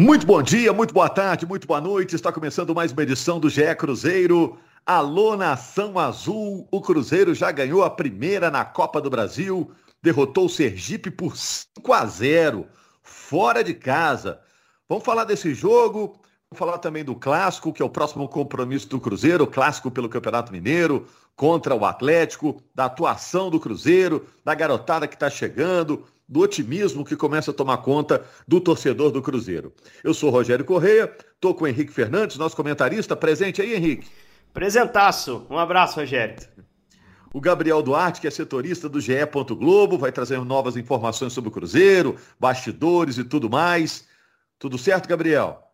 Muito bom dia, muito boa tarde, muito boa noite. Está começando mais uma edição do GE Cruzeiro. Alô, Nação Azul. O Cruzeiro já ganhou a primeira na Copa do Brasil. Derrotou o Sergipe por 5 a 0, fora de casa. Vamos falar desse jogo. Vamos falar também do clássico, que é o próximo compromisso do Cruzeiro, clássico pelo Campeonato Mineiro, contra o Atlético, da atuação do Cruzeiro, da garotada que está chegando, do otimismo que começa a tomar conta do torcedor do Cruzeiro. Eu sou Rogério Correia, estou com o Henrique Fernandes, nosso comentarista. Presente aí, Henrique. Presentaço. Um abraço, Rogério. O Gabriel Duarte, que é setorista do GE. Globo, vai trazer novas informações sobre o Cruzeiro, bastidores e tudo mais. Tudo certo, Gabriel?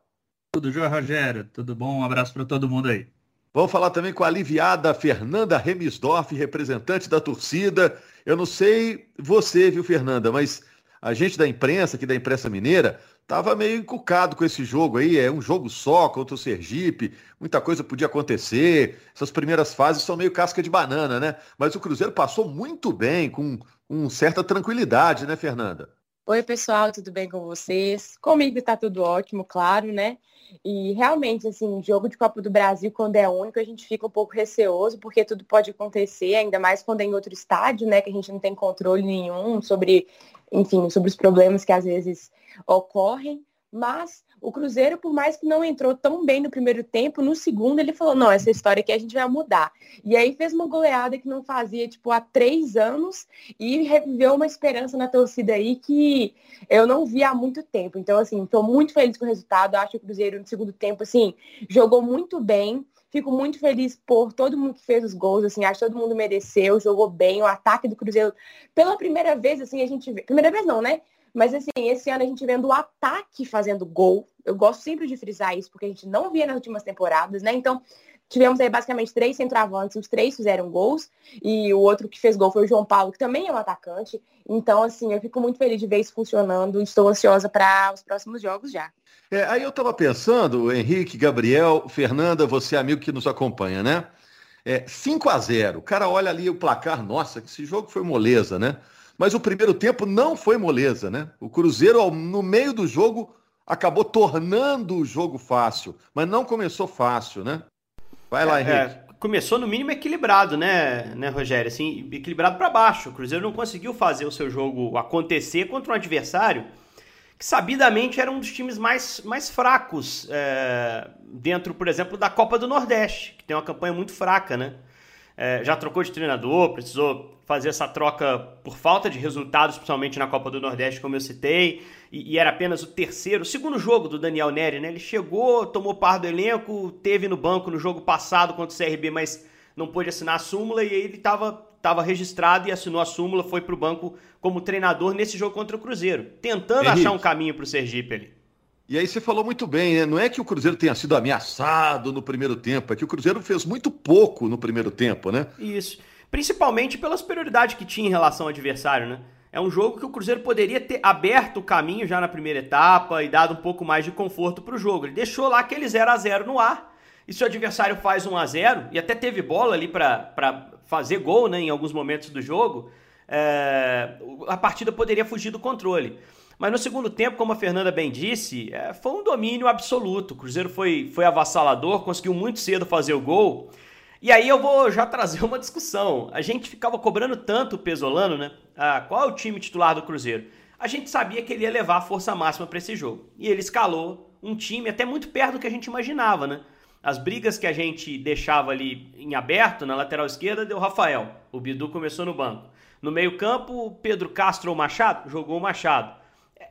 Tudo jóia, Rogério. Tudo bom? Um abraço para todo mundo aí. Vamos falar também com a aliviada Fernanda Remisdorf, representante da torcida. Eu não sei você, viu, Fernanda, mas a gente da imprensa, aqui da imprensa mineira, estava meio encucado com esse jogo aí. É um jogo só contra o Sergipe, muita coisa podia acontecer. Essas primeiras fases são meio casca de banana, né? Mas o Cruzeiro passou muito bem, com, com certa tranquilidade, né, Fernanda? Oi, pessoal, tudo bem com vocês? Comigo está tudo ótimo, claro, né? E realmente, assim, jogo de Copa do Brasil, quando é único, a gente fica um pouco receoso, porque tudo pode acontecer, ainda mais quando é em outro estádio, né? Que a gente não tem controle nenhum sobre, enfim, sobre os problemas que às vezes ocorrem. Mas o Cruzeiro, por mais que não entrou tão bem no primeiro tempo, no segundo ele falou, não, essa história aqui a gente vai mudar. E aí fez uma goleada que não fazia, tipo, há três anos e reviveu uma esperança na torcida aí que eu não vi há muito tempo. Então, assim, estou muito feliz com o resultado. Acho que o Cruzeiro no segundo tempo, assim, jogou muito bem. Fico muito feliz por todo mundo que fez os gols, assim, acho que todo mundo mereceu, jogou bem, o ataque do Cruzeiro. Pela primeira vez, assim, a gente vê. Primeira vez não, né? Mas assim, esse ano a gente vendo o ataque fazendo gol. Eu gosto sempre de frisar isso, porque a gente não via nas últimas temporadas, né? Então, tivemos aí basicamente três centroavantes, os três fizeram gols, e o outro que fez gol foi o João Paulo, que também é um atacante. Então, assim, eu fico muito feliz de ver isso funcionando, estou ansiosa para os próximos jogos já. É, aí eu estava pensando, Henrique, Gabriel, Fernanda, você amigo que nos acompanha, né? É, 5 a 0 O cara olha ali o placar, nossa, que esse jogo foi moleza, né? Mas o primeiro tempo não foi moleza, né? O Cruzeiro, no meio do jogo, acabou tornando o jogo fácil, mas não começou fácil, né? Vai lá, é, Henrique. É, começou no mínimo equilibrado, né, né, Rogério? Assim, equilibrado para baixo. O Cruzeiro não conseguiu fazer o seu jogo acontecer contra um adversário que sabidamente era um dos times mais, mais fracos é, dentro, por exemplo, da Copa do Nordeste, que tem uma campanha muito fraca, né? É, já trocou de treinador, precisou fazer essa troca por falta de resultados, principalmente na Copa do Nordeste, como eu citei, e, e, era apenas o terceiro, o segundo jogo do Daniel Neri, né? Ele chegou, tomou par do elenco, teve no banco no jogo passado contra o CRB, mas não pôde assinar a súmula e ele estava estava registrado e assinou a súmula, foi para o banco como treinador nesse jogo contra o Cruzeiro, tentando Henrique. achar um caminho para o Sergipe ali. E aí você falou muito bem, né? Não é que o Cruzeiro tenha sido ameaçado no primeiro tempo, é que o Cruzeiro fez muito pouco no primeiro tempo, né? Isso principalmente pela superioridade que tinha em relação ao adversário, né? É um jogo que o Cruzeiro poderia ter aberto o caminho já na primeira etapa e dado um pouco mais de conforto para o jogo. Ele deixou lá aquele 0 a 0 no ar. E se o adversário faz 1 a 0 e até teve bola ali para fazer gol né, em alguns momentos do jogo, é, a partida poderia fugir do controle. Mas no segundo tempo, como a Fernanda bem disse, é, foi um domínio absoluto. O Cruzeiro foi, foi avassalador, conseguiu muito cedo fazer o gol. E aí eu vou já trazer uma discussão. A gente ficava cobrando tanto o Pesolano, né? Ah, qual é o time titular do Cruzeiro? A gente sabia que ele ia levar a força máxima para esse jogo. E ele escalou um time até muito perto do que a gente imaginava, né? As brigas que a gente deixava ali em aberto na lateral esquerda deu Rafael. O Bidu começou no banco. No meio-campo, Pedro Castro ou Machado jogou o Machado.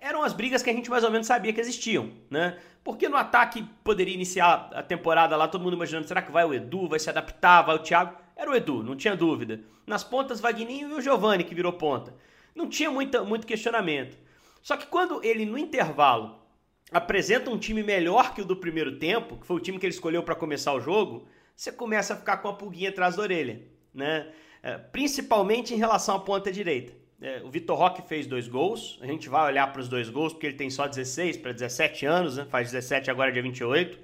Eram as brigas que a gente mais ou menos sabia que existiam, né? Porque no ataque poderia iniciar a temporada lá, todo mundo imaginando, será que vai o Edu, vai se adaptar, vai o Thiago? Era o Edu, não tinha dúvida. Nas pontas, Vagninho e o Giovani, que virou ponta. Não tinha muita, muito questionamento. Só que quando ele, no intervalo, apresenta um time melhor que o do primeiro tempo, que foi o time que ele escolheu para começar o jogo, você começa a ficar com a pulguinha atrás da orelha, né? É, principalmente em relação à ponta direita. É, o Vitor Roque fez dois gols. A gente vai olhar para os dois gols, porque ele tem só 16 para 17 anos, né? faz 17 agora, dia 28.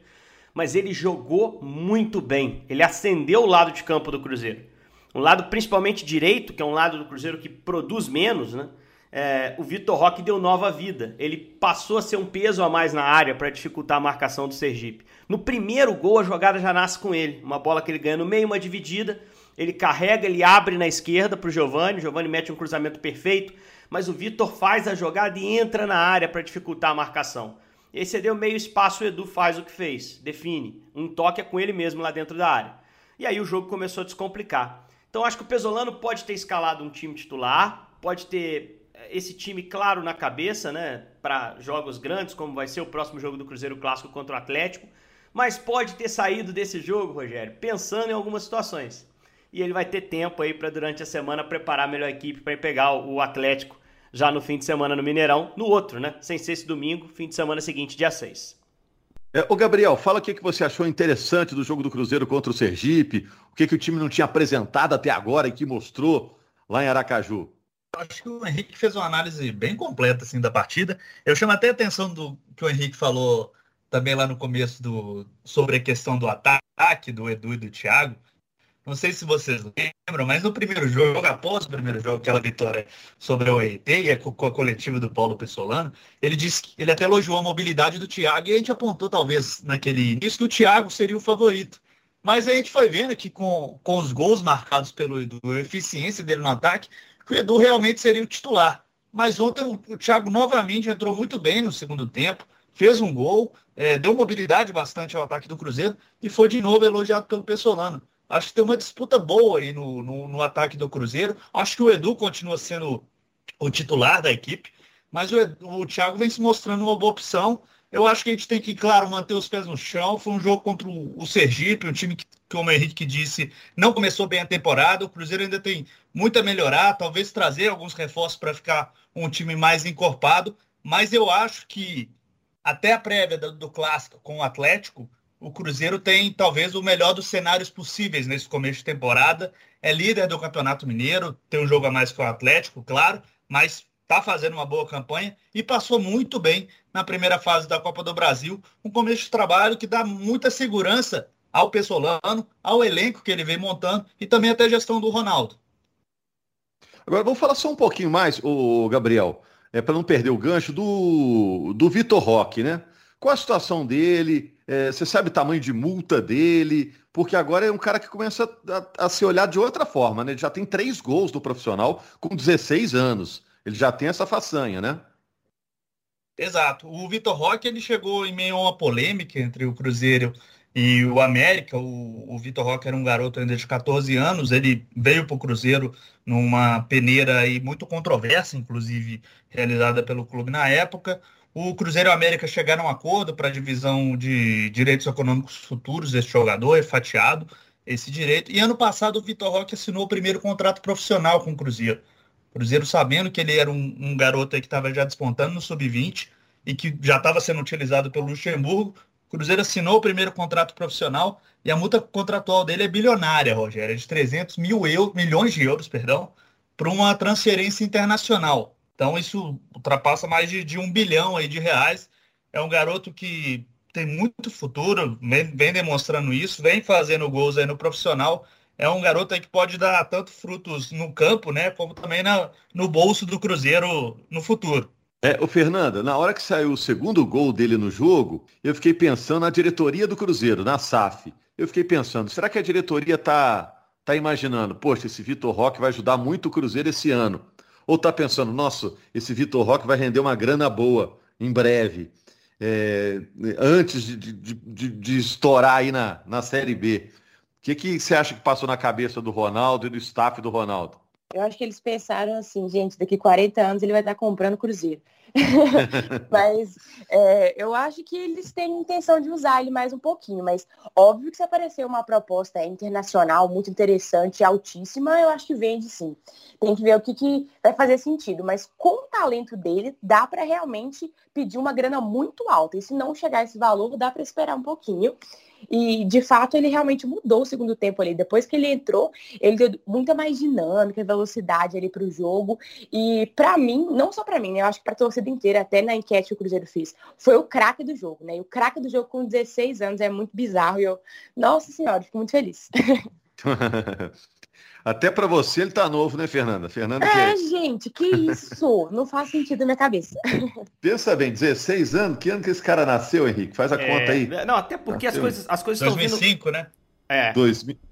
Mas ele jogou muito bem. Ele acendeu o lado de campo do Cruzeiro. Um lado principalmente direito, que é um lado do Cruzeiro que produz menos, né? é, o Vitor Roque deu nova vida. Ele passou a ser um peso a mais na área para dificultar a marcação do Sergipe. No primeiro gol, a jogada já nasce com ele. Uma bola que ele ganha no meio, uma dividida. Ele carrega, ele abre na esquerda para o Giovani. O Giovani mete um cruzamento perfeito. Mas o Vitor faz a jogada e entra na área para dificultar a marcação. E aí você deu meio espaço, o Edu faz o que fez. Define. Um toque é com ele mesmo lá dentro da área. E aí o jogo começou a descomplicar. Então acho que o Pesolano pode ter escalado um time titular, pode ter esse time claro na cabeça, né, para jogos grandes, como vai ser o próximo jogo do Cruzeiro Clássico contra o Atlético, mas pode ter saído desse jogo, Rogério, pensando em algumas situações. E ele vai ter tempo aí para durante a semana preparar a melhor equipe para pegar o Atlético já no fim de semana no Mineirão, no outro, né, sem ser esse domingo, fim de semana seguinte, dia 6. É, ô Gabriel, fala o que, que você achou interessante do jogo do Cruzeiro contra o Sergipe, o que, que o time não tinha apresentado até agora e que mostrou lá em Aracaju acho que o Henrique fez uma análise bem completa assim da partida. Eu chamo até a atenção do que o Henrique falou também lá no começo do sobre a questão do ataque do Edu e do Thiago. Não sei se vocês lembram, mas no primeiro jogo, após o primeiro jogo, aquela vitória sobre o ET e com a coletiva do Paulo Pessolano, ele disse que ele até elogiou a mobilidade do Thiago e a gente apontou talvez naquele início que o Thiago seria o favorito. Mas a gente foi vendo que com, com os gols marcados pelo Edu, a eficiência dele no ataque, o Edu realmente seria o titular. Mas ontem o Thiago novamente entrou muito bem no segundo tempo, fez um gol, é, deu mobilidade bastante ao ataque do Cruzeiro e foi de novo elogiado pelo Pessolano. Acho que tem uma disputa boa aí no, no, no ataque do Cruzeiro. Acho que o Edu continua sendo o titular da equipe, mas o, o Thiago vem se mostrando uma boa opção. Eu acho que a gente tem que, claro, manter os pés no chão. Foi um jogo contra o Sergipe, um time que, como o Henrique disse, não começou bem a temporada. O Cruzeiro ainda tem muito a melhorar, talvez trazer alguns reforços para ficar um time mais encorpado. Mas eu acho que até a prévia do, do clássico com o Atlético, o Cruzeiro tem talvez o melhor dos cenários possíveis nesse começo de temporada. É líder do Campeonato Mineiro, tem um jogo a mais que o Atlético, claro, mas está fazendo uma boa campanha e passou muito bem na primeira fase da Copa do Brasil. Um começo de trabalho que dá muita segurança ao Pessolano, ao elenco que ele vem montando e também até a gestão do Ronaldo. Agora vamos falar só um pouquinho mais, o Gabriel, é, para não perder o gancho, do, do Vitor Roque, né? Qual a situação dele? É, você sabe o tamanho de multa dele? Porque agora é um cara que começa a, a ser olhado de outra forma, né? Ele já tem três gols do profissional com 16 anos. Ele já tem essa façanha, né? Exato. O Vitor Roque ele chegou em meio a uma polêmica entre o Cruzeiro e o América. O, o Vitor Roque era um garoto ainda de 14 anos. Ele veio para o Cruzeiro numa peneira aí muito controversa, inclusive realizada pelo clube na época. O Cruzeiro e o América chegaram a um acordo para a divisão de direitos econômicos futuros desse jogador, é fatiado esse direito. E ano passado o Vitor Roque assinou o primeiro contrato profissional com o Cruzeiro. Cruzeiro sabendo que ele era um, um garoto que estava já despontando no sub-20 e que já estava sendo utilizado pelo Luxemburgo. Cruzeiro assinou o primeiro contrato profissional e a multa contratual dele é bilionária, Rogério, é de 300 mil euros, milhões de euros, perdão, para uma transferência internacional. Então isso ultrapassa mais de, de, um bilhão aí de reais. É um garoto que tem muito futuro, vem, vem demonstrando isso, vem fazendo gols aí no profissional é um garoto aí que pode dar tanto frutos no campo, né, como também na, no bolso do Cruzeiro no futuro. É, o Fernanda, na hora que saiu o segundo gol dele no jogo, eu fiquei pensando na diretoria do Cruzeiro, na SAF. Eu fiquei pensando, será que a diretoria tá tá imaginando, poxa, esse Vitor Roque vai ajudar muito o Cruzeiro esse ano? Ou tá pensando, nossa, esse Vitor Roque vai render uma grana boa em breve, é, antes de, de, de, de, estourar aí na, na Série B. O que, que você acha que passou na cabeça do Ronaldo e do staff do Ronaldo? Eu acho que eles pensaram assim, gente, daqui 40 anos ele vai estar comprando Cruzeiro. mas é, eu acho que eles têm intenção de usar ele mais um pouquinho. Mas óbvio que se aparecer uma proposta internacional muito interessante, altíssima, eu acho que vende sim. Tem que ver o que, que vai fazer sentido. Mas com o talento dele, dá para realmente pedir uma grana muito alta. E se não chegar a esse valor, dá para esperar um pouquinho. E, de fato, ele realmente mudou o segundo tempo ali. Depois que ele entrou, ele deu muita mais dinâmica, velocidade ali para o jogo. E, para mim, não só para mim, né? Eu acho que para a torcida inteira, até na enquete que o Cruzeiro fez, foi o craque do jogo, né? E o craque do jogo com 16 anos é muito bizarro. E eu, nossa senhora, fico muito feliz. Até para você ele tá novo, né, Fernanda? Fernanda é, que... gente, que isso? Não faz sentido na minha cabeça. Pensa bem, 16 anos, que ano que esse cara nasceu, Henrique? Faz a é... conta aí. Não, até porque nasceu. as coisas, as coisas 2005, estão vindo... né? É.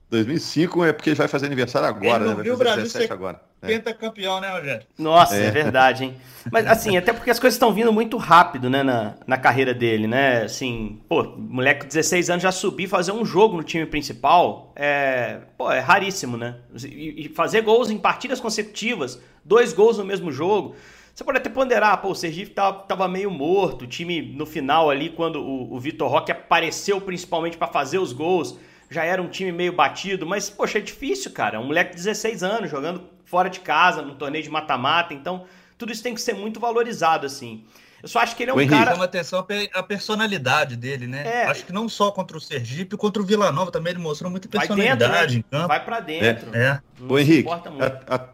2005 é porque ele vai fazer aniversário agora, ele né? Vai fazer 17 agora. Pentacampeão, é. né, Rogério? Nossa, é. é. verdade, hein? Mas assim, até porque as coisas estão vindo muito rápido, né, na, na carreira dele, né? Assim, pô, moleque de 16 anos já subir fazer um jogo no time principal é, pô, é raríssimo, né? E, e fazer gols em partidas consecutivas, dois gols no mesmo jogo. Você pode até ponderar, pô, o Sergipe tava, tava meio morto, o time no final ali, quando o, o Vitor Roque apareceu principalmente para fazer os gols, já era um time meio batido, mas, poxa, é difícil, cara. Um moleque de 16 anos jogando fora de casa, num torneio de mata-mata. Então, tudo isso tem que ser muito valorizado, assim. Eu só acho que ele é um o Henrique, cara. Chama atenção a personalidade dele, né? É. Acho que não só contra o Sergipe, contra o Vila Nova também ele mostrou muita personalidade. Dentro, né? Vai para dentro. É. é. O Henrique, a, a,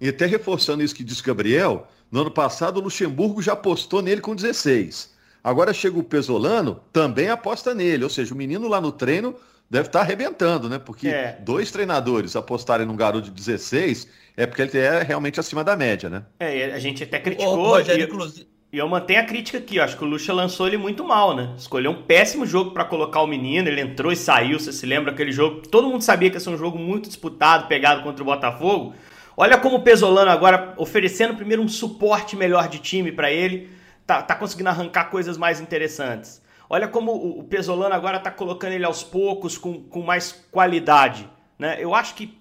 e até reforçando isso que disse Gabriel, no ano passado o Luxemburgo já apostou nele com 16. Agora chega o Pesolano, também aposta nele. Ou seja, o menino lá no treino deve estar arrebentando, né? Porque é. dois treinadores apostarem num garoto de 16 é porque ele é realmente acima da média, né? É, a gente até criticou. Ô, Rogério, e, inclusive... e eu mantenho a crítica aqui, eu acho que o Lucha lançou ele muito mal, né? Escolheu um péssimo jogo para colocar o menino, ele entrou e saiu, você se lembra aquele jogo? Todo mundo sabia que ia ser um jogo muito disputado, pegado contra o Botafogo. Olha como o Pesolano agora oferecendo primeiro um suporte melhor de time para ele, tá, tá conseguindo arrancar coisas mais interessantes. Olha como o Pesolano agora está colocando ele aos poucos, com, com mais qualidade. Né? Eu acho que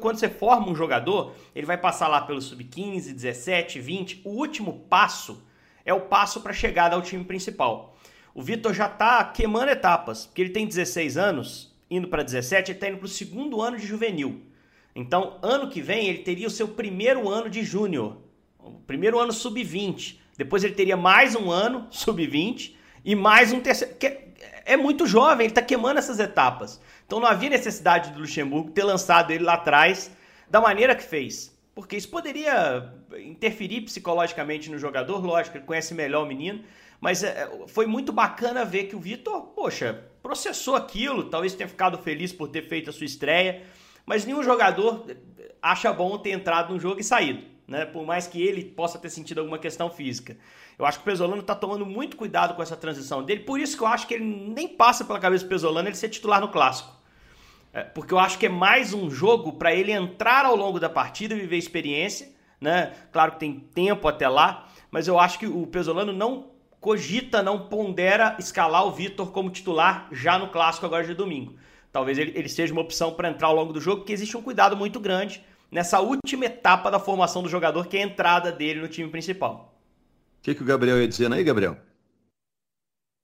quando você forma um jogador, ele vai passar lá pelo sub-15, 17, 20. O último passo é o passo para chegada ao time principal. O Vitor já está queimando etapas, porque ele tem 16 anos, indo para 17, ele está indo para o segundo ano de juvenil. Então, ano que vem, ele teria o seu primeiro ano de júnior, o primeiro ano sub-20. Depois ele teria mais um ano sub-20 e mais um terceiro. Que é muito jovem, ele está queimando essas etapas. Então não havia necessidade do Luxemburgo ter lançado ele lá atrás da maneira que fez. Porque isso poderia interferir psicologicamente no jogador, lógico, ele conhece melhor o menino, mas é, foi muito bacana ver que o Vitor, poxa, processou aquilo, talvez tenha ficado feliz por ter feito a sua estreia, mas nenhum jogador acha bom ter entrado no jogo e saído, né? Por mais que ele possa ter sentido alguma questão física. Eu acho que o Pesolano está tomando muito cuidado com essa transição dele, por isso que eu acho que ele nem passa pela cabeça do Pesolano ele ser titular no clássico. É, porque eu acho que é mais um jogo para ele entrar ao longo da partida, viver experiência, né? Claro que tem tempo até lá, mas eu acho que o Pesolano não cogita, não pondera escalar o Vitor como titular já no clássico agora de domingo. Talvez ele, ele seja uma opção para entrar ao longo do jogo, porque existe um cuidado muito grande nessa última etapa da formação do jogador, que é a entrada dele no time principal. O que, que o Gabriel ia dizendo aí, Gabriel?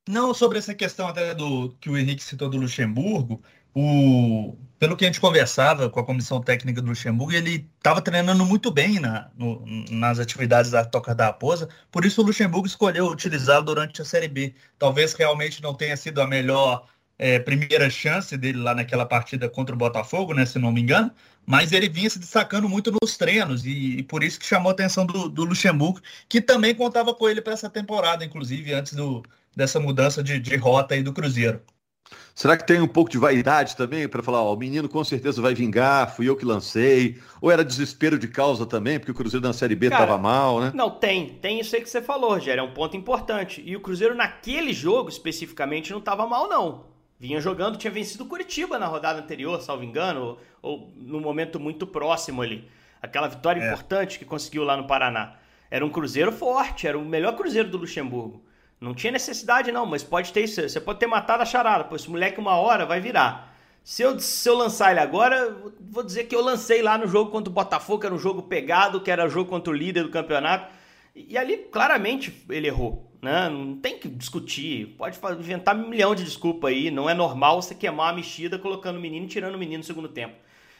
Não, sobre essa questão até do que o Henrique citou do Luxemburgo, o, pelo que a gente conversava com a comissão técnica do Luxemburgo, ele estava treinando muito bem na, no, nas atividades da Toca da Raposa, por isso o Luxemburgo escolheu utilizá-lo durante a Série B. Talvez realmente não tenha sido a melhor é, primeira chance dele lá naquela partida contra o Botafogo, né, se não me engano, mas ele vinha se destacando muito nos treinos e, e por isso que chamou a atenção do, do Luxemburgo, que também contava com ele para essa temporada, inclusive antes do, dessa mudança de, de rota aí do Cruzeiro. Será que tem um pouco de vaidade também para falar, ó, o menino com certeza vai vingar, fui eu que lancei? Ou era desespero de causa também, porque o Cruzeiro na Série B estava mal, né? Não, tem. Tem isso aí que você falou, Rogério, é um ponto importante. E o Cruzeiro naquele jogo especificamente não estava mal, não vinha jogando, tinha vencido o Curitiba na rodada anterior, salvo engano, ou, ou num momento muito próximo ali. Aquela vitória é. importante que conseguiu lá no Paraná. Era um Cruzeiro forte, era o melhor Cruzeiro do Luxemburgo. Não tinha necessidade, não, mas pode ter isso. Você pode ter matado a charada. Pô, esse moleque, uma hora, vai virar. Se eu, se eu lançar ele agora, vou dizer que eu lancei lá no jogo contra o Botafogo, que era um jogo pegado, que era jogo contra o líder do campeonato. E ali, claramente, ele errou. Né? Não tem que discutir. Pode inventar um milhão de desculpa aí. Não é normal você queimar a mexida colocando o menino e tirando o menino no segundo tempo.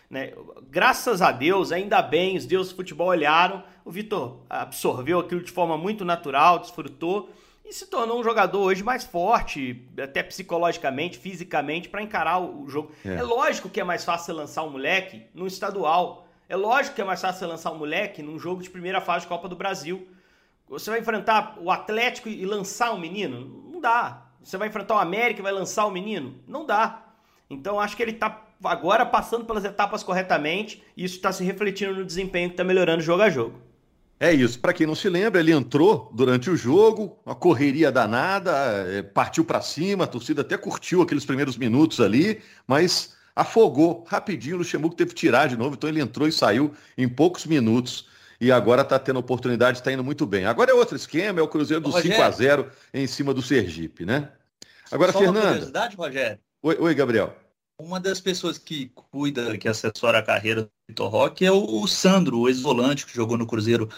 Né? Graças a Deus, ainda bem, os deuses do futebol olharam. O Vitor absorveu aquilo de forma muito natural, desfrutou e se tornou um jogador hoje mais forte, até psicologicamente, fisicamente, para encarar o jogo. É. é lógico que é mais fácil lançar um moleque no estadual. É lógico que é mais fácil lançar um moleque num jogo de primeira fase de Copa do Brasil. Você vai enfrentar o Atlético e lançar o menino? Não dá. Você vai enfrentar o América e vai lançar o menino? Não dá. Então acho que ele está agora passando pelas etapas corretamente, e isso está se refletindo no desempenho que está melhorando jogo a jogo. É isso. Para quem não se lembra, ele entrou durante o jogo, uma correria danada, é, partiu para cima, a torcida até curtiu aqueles primeiros minutos ali, mas afogou rapidinho. O Luxemburgo teve que tirar de novo, então ele entrou e saiu em poucos minutos. E agora está tendo oportunidade, está indo muito bem. Agora é outro esquema, é o Cruzeiro do 5 a 0 em cima do Sergipe, né? Agora, Só Fernando. Uma curiosidade, Rogério. Oi, oi, Gabriel. Uma das pessoas que cuida, que assessora a carreira do Vitor Roque é o Sandro, o ex-volante que jogou no Cruzeiro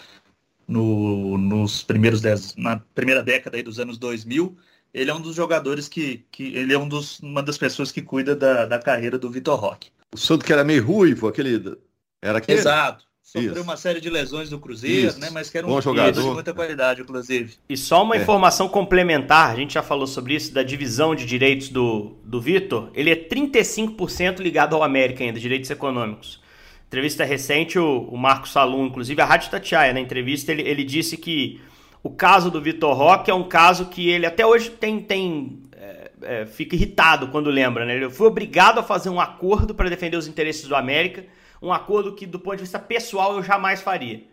no, nos primeiros dez, na primeira década aí dos anos 2000. Ele é um dos jogadores que, que ele é um dos, uma das pessoas que cuida da, da carreira do Vitor Roque. O Sandro que era meio ruivo, aquele era aquele. Exato. Sofreu Isso. uma série de lesões no Cruzeiro, Isso. né? Mas que era um Bom jogador. de muita qualidade, inclusive. E só uma é. informação complementar, a gente já falou sobre isso, da divisão de direitos do, do Vitor. Ele é 35% ligado ao América ainda, direitos econômicos. Entrevista recente, o, o Marcos Salum, inclusive a Rádio Tatiaia, na entrevista, ele, ele disse que o caso do Vitor Roque é um caso que ele até hoje tem, tem é, é, fica irritado quando lembra, né? Ele foi obrigado a fazer um acordo para defender os interesses do América um acordo que, do ponto de vista pessoal, eu jamais faria.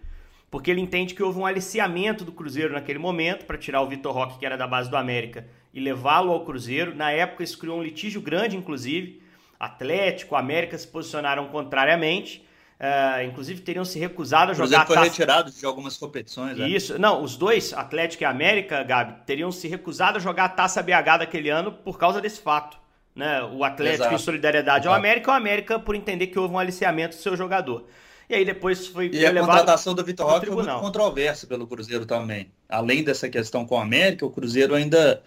Porque ele entende que houve um aliciamento do Cruzeiro naquele momento para tirar o Vitor Roque, que era da base do América, e levá-lo ao Cruzeiro. Na época, isso criou um litígio grande, inclusive. Atlético, América se posicionaram contrariamente. Uh, inclusive teriam se recusado a jogar. Foi taça... retirado de algumas competições. Né? Isso, não, os dois, Atlético e América, Gabi, teriam se recusado a jogar a Taça BH daquele ano por causa desse fato né? O Atlético Exato. em solidariedade Exato. ao América, o América por entender que houve um aliciamento do seu jogador. E aí depois foi, e a contratação do Vitor Roque foi muito controversa pelo Cruzeiro também. Além dessa questão com o América, o Cruzeiro ainda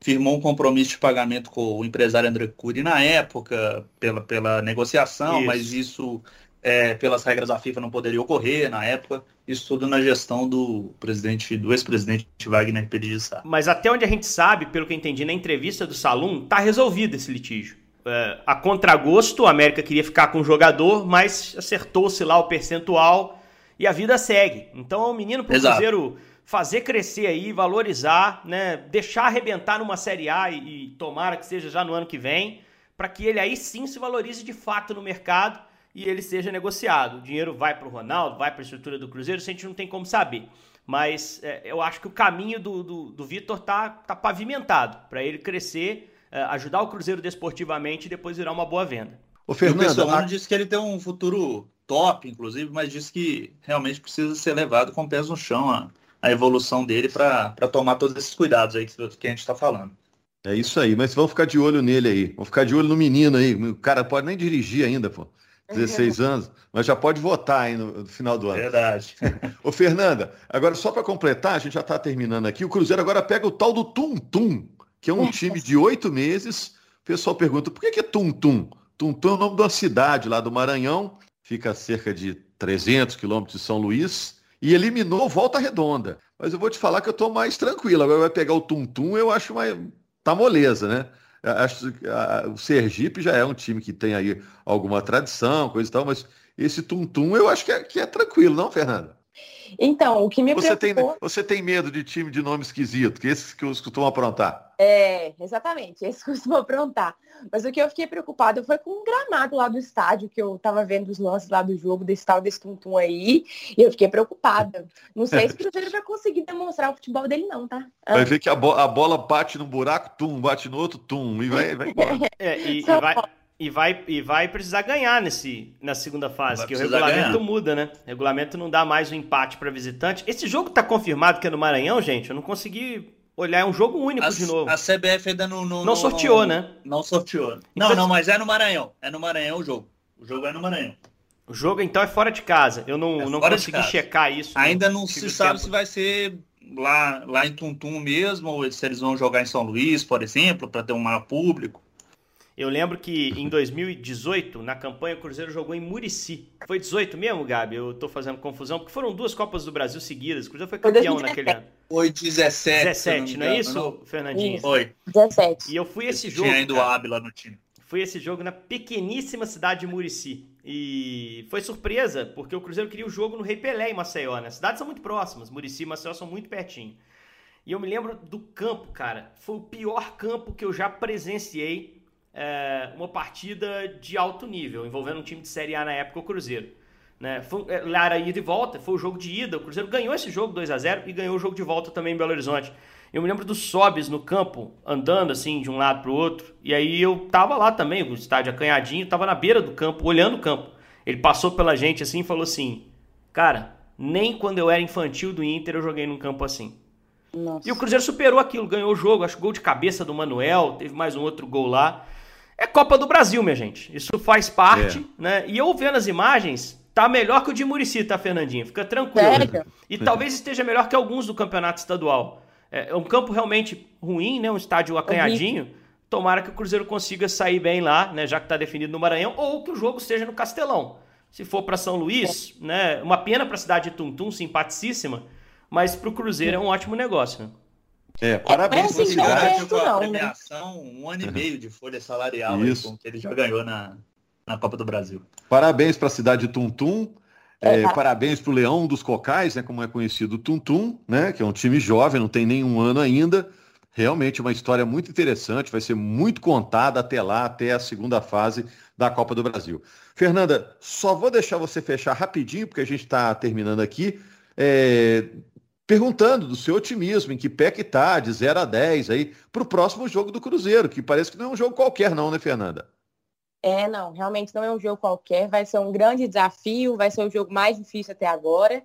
firmou um compromisso de pagamento com o empresário André Cury na época, pela, pela negociação, isso. mas isso é, pelas regras da FIFA não poderia ocorrer na época. Isso tudo na gestão do presidente, do ex-presidente Wagner Pérez Mas até onde a gente sabe, pelo que eu entendi na entrevista do Salum, tá resolvido esse litígio. É, a contragosto, o América queria ficar com o jogador, mas acertou-se lá o percentual e a vida segue. Então é um menino pro Exato. Cruzeiro fazer crescer aí, valorizar, né? Deixar arrebentar numa Série A e, e tomara que seja já no ano que vem, para que ele aí sim se valorize de fato no mercado e ele seja negociado. O dinheiro vai para o Ronaldo, vai para a estrutura do Cruzeiro, isso a gente não tem como saber. Mas é, eu acho que o caminho do, do, do Vitor tá, tá pavimentado para ele crescer, é, ajudar o Cruzeiro desportivamente e depois virar uma boa venda. O Fernando o a... disse que ele tem um futuro top, inclusive, mas disse que realmente precisa ser levado com pés no chão a, a evolução dele para tomar todos esses cuidados aí que, que a gente está falando. É isso aí, mas vamos ficar de olho nele aí. Vamos ficar de olho no menino aí. O cara pode nem dirigir ainda, pô. 16 anos, mas já pode votar aí no, no final do ano. Verdade. Ô, Fernanda, agora só para completar, a gente já está terminando aqui. O Cruzeiro agora pega o tal do Tum Tum, que é um time de oito meses. O pessoal pergunta, por que, que é Tum Tum? Tum Tum é o nome de uma cidade lá do Maranhão, fica a cerca de 300 quilômetros de São Luís, e eliminou Volta Redonda. Mas eu vou te falar que eu estou mais tranquilo. Agora vai pegar o Tum Tum, eu acho mais... tá moleza, né? Acho que o Sergipe já é um time que tem aí alguma tradição, coisa e tal, mas esse tum-tum eu acho que é, que é tranquilo, não, Fernanda? Então, o que me você preocupou... Tem, você tem medo de time de nome esquisito, que esses que os costumam aprontar? É, exatamente, esses costumam aprontar. Mas o que eu fiquei preocupada foi com o gramado lá do estádio, que eu tava vendo os lances lá do jogo, desse tal desse tum aí, e eu fiquei preocupada. Não sei se o Cruzeiro vai conseguir demonstrar o futebol dele não, tá? Vai ver que a, bo a bola bate num buraco, tum, bate no outro, tum, e vai, vai embora. É, e, e vai... E vai, e vai precisar ganhar nesse, na segunda fase, que o regulamento ganhar. muda, né? O regulamento não dá mais o um empate para visitante. Esse jogo tá confirmado que é no Maranhão, gente? Eu não consegui olhar, é um jogo único a, de novo. A CBF ainda não... Não, não sorteou, não, né? Não sorteou. Não, então, não, mas é no Maranhão. É no Maranhão o jogo. O jogo é no Maranhão. O jogo, então, é fora de casa. Eu não, é não consegui checar isso. Ainda não se sabe tempo. se vai ser lá, lá em Tuntum mesmo, ou se eles vão jogar em São Luís, por exemplo, para ter um maior público. Eu lembro que em 2018, na campanha, o Cruzeiro jogou em Murici. Foi 18 mesmo, Gabi? Eu tô fazendo confusão, porque foram duas Copas do Brasil seguidas. O Cruzeiro foi campeão naquele ano. Foi 17. 17, não, não é isso, não. Fernandinho? Foi. 17. E eu fui esse jogo. Tinha Ábila no time. Fui esse jogo na pequeníssima cidade de Murici. E foi surpresa, porque o Cruzeiro queria o jogo no Rei Pelé em Maceió, né? As cidades são muito próximas, Murici e Maceió são muito pertinho. E eu me lembro do campo, cara. Foi o pior campo que eu já presenciei é, uma partida de alto nível, envolvendo um time de Série A na época, o Cruzeiro. Né? Foi, é, lá era ida e volta, foi o jogo de ida. O Cruzeiro ganhou esse jogo 2 a 0 e ganhou o jogo de volta também em Belo Horizonte. Eu me lembro dos Sobes no campo, andando assim de um lado para o outro. E aí eu tava lá também, o estádio acanhadinho, tava na beira do campo, olhando o campo. Ele passou pela gente assim e falou assim: Cara, nem quando eu era infantil do Inter eu joguei num campo assim. Nossa. E o Cruzeiro superou aquilo, ganhou o jogo. Acho que gol de cabeça do Manuel, teve mais um outro gol lá. É Copa do Brasil, minha gente. Isso faz parte, é. né? E eu vendo as imagens, tá melhor que o de Murici, tá, Fernandinho? Fica tranquilo. Sério? E talvez esteja melhor que alguns do campeonato estadual. É, é um campo realmente ruim, né? Um estádio acanhadinho. Tomara que o Cruzeiro consiga sair bem lá, né? Já que está definido no Maranhão, ou que o jogo esteja no Castelão. Se for para São Luís, né? Uma pena para a cidade de Tuntum, simpaticíssima, mas para o Cruzeiro é um ótimo negócio, né? É, parabéns para o cidade com a premiação, um ano e meio de folha salarial aí, com que ele já ganhou na, na Copa do Brasil. Parabéns para a cidade de Tuntum. É, é, parabéns para o Leão dos Cocais, né, como é conhecido o Tuntum, né, que é um time jovem, não tem nenhum ano ainda. Realmente uma história muito interessante, vai ser muito contada até lá, até a segunda fase da Copa do Brasil. Fernanda, só vou deixar você fechar rapidinho, porque a gente está terminando aqui, é, perguntando do seu otimismo, em que pé que está, de 0 a 10 aí, para o próximo jogo do Cruzeiro, que parece que não é um jogo qualquer não, né, Fernanda? É, não, realmente não é um jogo qualquer, vai ser um grande desafio, vai ser o jogo mais difícil até agora.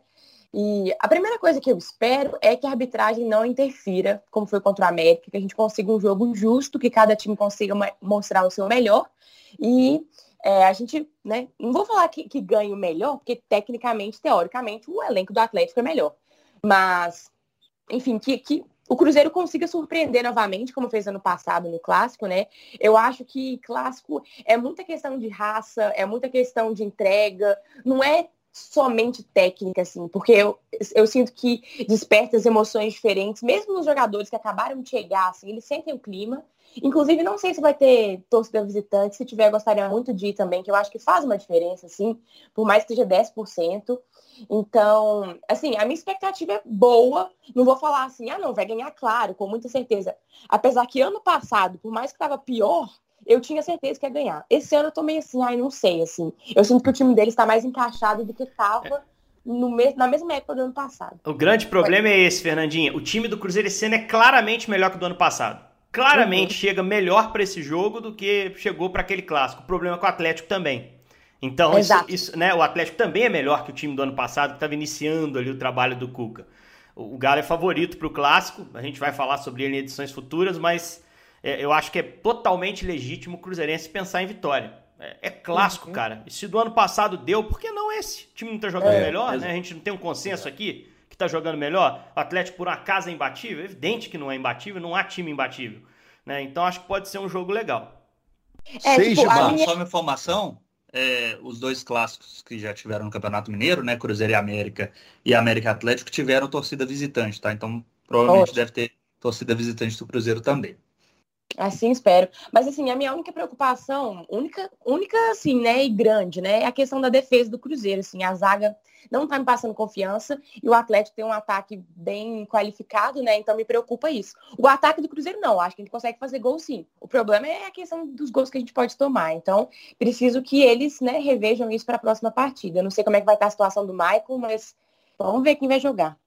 E a primeira coisa que eu espero é que a arbitragem não interfira, como foi contra o América, que a gente consiga um jogo justo, que cada time consiga mostrar o seu melhor. E é, a gente, né, não vou falar que, que ganhe o melhor, porque tecnicamente, teoricamente, o elenco do Atlético é melhor. Mas, enfim, que, que o Cruzeiro consiga surpreender novamente, como fez ano passado no clássico, né? Eu acho que clássico é muita questão de raça, é muita questão de entrega, não é somente técnica, assim, porque eu, eu sinto que desperta as emoções diferentes, mesmo nos jogadores que acabaram de chegar, assim, eles sentem o clima. Inclusive, não sei se vai ter torcida visitante, se tiver, gostaria muito de ir também, que eu acho que faz uma diferença, assim, por mais que seja 10%. Então, assim, a minha expectativa é boa. Não vou falar assim, ah, não, vai ganhar claro, com muita certeza. Apesar que ano passado, por mais que estava pior, eu tinha certeza que ia ganhar. Esse ano eu tô meio assim, ai, não sei, assim. Eu sinto que o time deles está mais encaixado do que estava no mes na mesma época do ano passado. O grande problema é esse, Fernandinha. O time do Cruzeiro esse ano é claramente melhor que o do ano passado. Claramente uhum. chega melhor para esse jogo do que chegou para aquele clássico. O problema é com o Atlético também. Então, isso, isso, né, o Atlético também é melhor que o time do ano passado, que estava iniciando ali o trabalho do Cuca. O, o Galo é favorito para o clássico, a gente vai falar sobre ele em edições futuras, mas é, eu acho que é totalmente legítimo o Cruzeirense pensar em vitória. É, é clássico, uhum. cara. E se do ano passado deu, por que não esse? O time não está jogando é, melhor, né? A gente não tem um consenso aqui que está jogando melhor. O Atlético, por uma casa é imbatível? É evidente que não é imbatível, não há time imbatível. Né? Então acho que pode ser um jogo legal. É, Seis tipo, minha... Só uma informação, é, os dois clássicos que já tiveram no Campeonato Mineiro, né? Cruzeiro e América e América Atlético tiveram torcida visitante, tá? Então provavelmente deve ter torcida visitante do Cruzeiro também. Assim espero. Mas assim, a minha única preocupação, única, única assim, né, e grande, né, é a questão da defesa do Cruzeiro, assim, a zaga não tá me passando confiança e o Atlético tem um ataque bem qualificado, né, então me preocupa isso. O ataque do Cruzeiro não, acho que a gente consegue fazer gol sim. O problema é a questão dos gols que a gente pode tomar. Então, preciso que eles, né, revejam isso para a próxima partida. Eu não sei como é que vai estar a situação do Michael, mas vamos ver quem vai jogar.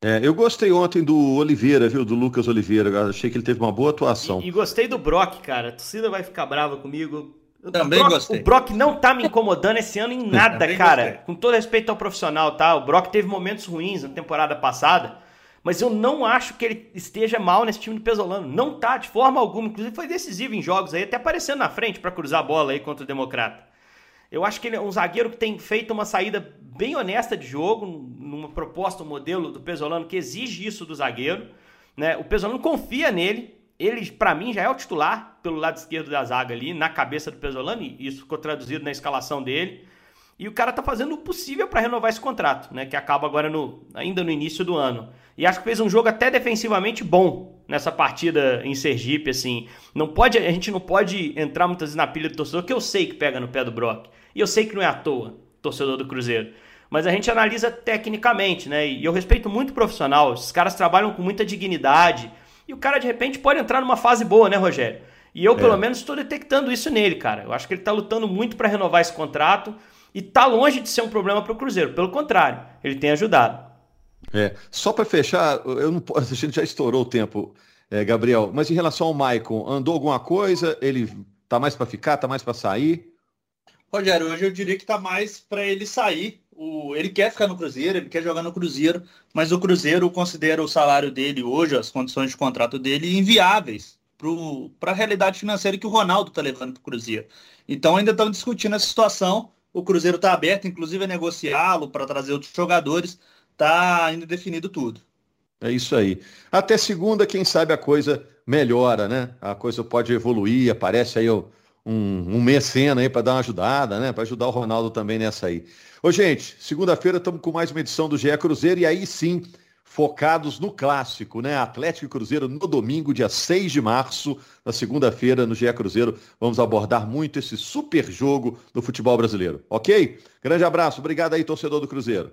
É, eu gostei ontem do Oliveira, viu? Do Lucas Oliveira. Eu achei que ele teve uma boa atuação. E, e gostei do Brock, cara. A torcida vai ficar brava comigo. Também o Brock, gostei. O Brock não tá me incomodando esse ano em nada, cara. Gostei. Com todo respeito ao profissional, tá? O Brock teve momentos ruins na temporada passada, mas eu não acho que ele esteja mal nesse time do Pesolano. Não tá, de forma alguma. Inclusive foi decisivo em jogos aí, até aparecendo na frente para cruzar a bola aí contra o Democrata. Eu acho que ele é um zagueiro que tem feito uma saída bem honesta de jogo, numa proposta, um modelo do Pesolano que exige isso do zagueiro. Né? O Pesolano confia nele. Ele, para mim, já é o titular pelo lado esquerdo da zaga ali, na cabeça do Pesolano, e isso ficou traduzido na escalação dele. E o cara tá fazendo o possível para renovar esse contrato, né? Que acaba agora no, ainda no início do ano. E acho que fez um jogo até defensivamente bom nessa partida em Sergipe, assim. Não pode, a gente não pode entrar muitas vezes na pilha do torcedor, que eu sei que pega no pé do Brock. E eu sei que não é à toa, torcedor do Cruzeiro. Mas a gente analisa tecnicamente, né? E eu respeito muito o profissional. Esses caras trabalham com muita dignidade. E o cara, de repente, pode entrar numa fase boa, né, Rogério? E eu, pelo é. menos, estou detectando isso nele, cara. Eu acho que ele está lutando muito para renovar esse contrato e está longe de ser um problema para o Cruzeiro. Pelo contrário, ele tem ajudado. É, só para fechar, eu não, a gente já estourou o tempo, é, Gabriel, mas em relação ao Maicon, andou alguma coisa? Ele tá mais para ficar, tá mais para sair? Rogério, hoje eu diria que tá mais para ele sair. O, ele quer ficar no Cruzeiro, ele quer jogar no Cruzeiro, mas o Cruzeiro considera o salário dele hoje, as condições de contrato dele, inviáveis para a realidade financeira que o Ronaldo está levando para o Cruzeiro. Então ainda estão discutindo essa situação. O Cruzeiro está aberto, inclusive, a negociá-lo para trazer outros jogadores. Está ainda definido tudo. É isso aí. Até segunda, quem sabe a coisa melhora, né? A coisa pode evoluir, aparece aí um, um mecena aí para dar uma ajudada, né? Para ajudar o Ronaldo também nessa aí. Ô, gente, segunda-feira estamos com mais uma edição do GE Cruzeiro e aí sim, focados no clássico, né? Atlético e Cruzeiro no domingo, dia 6 de março, na segunda-feira, no GE Cruzeiro. Vamos abordar muito esse super jogo do futebol brasileiro, ok? Grande abraço, obrigado aí, torcedor do Cruzeiro.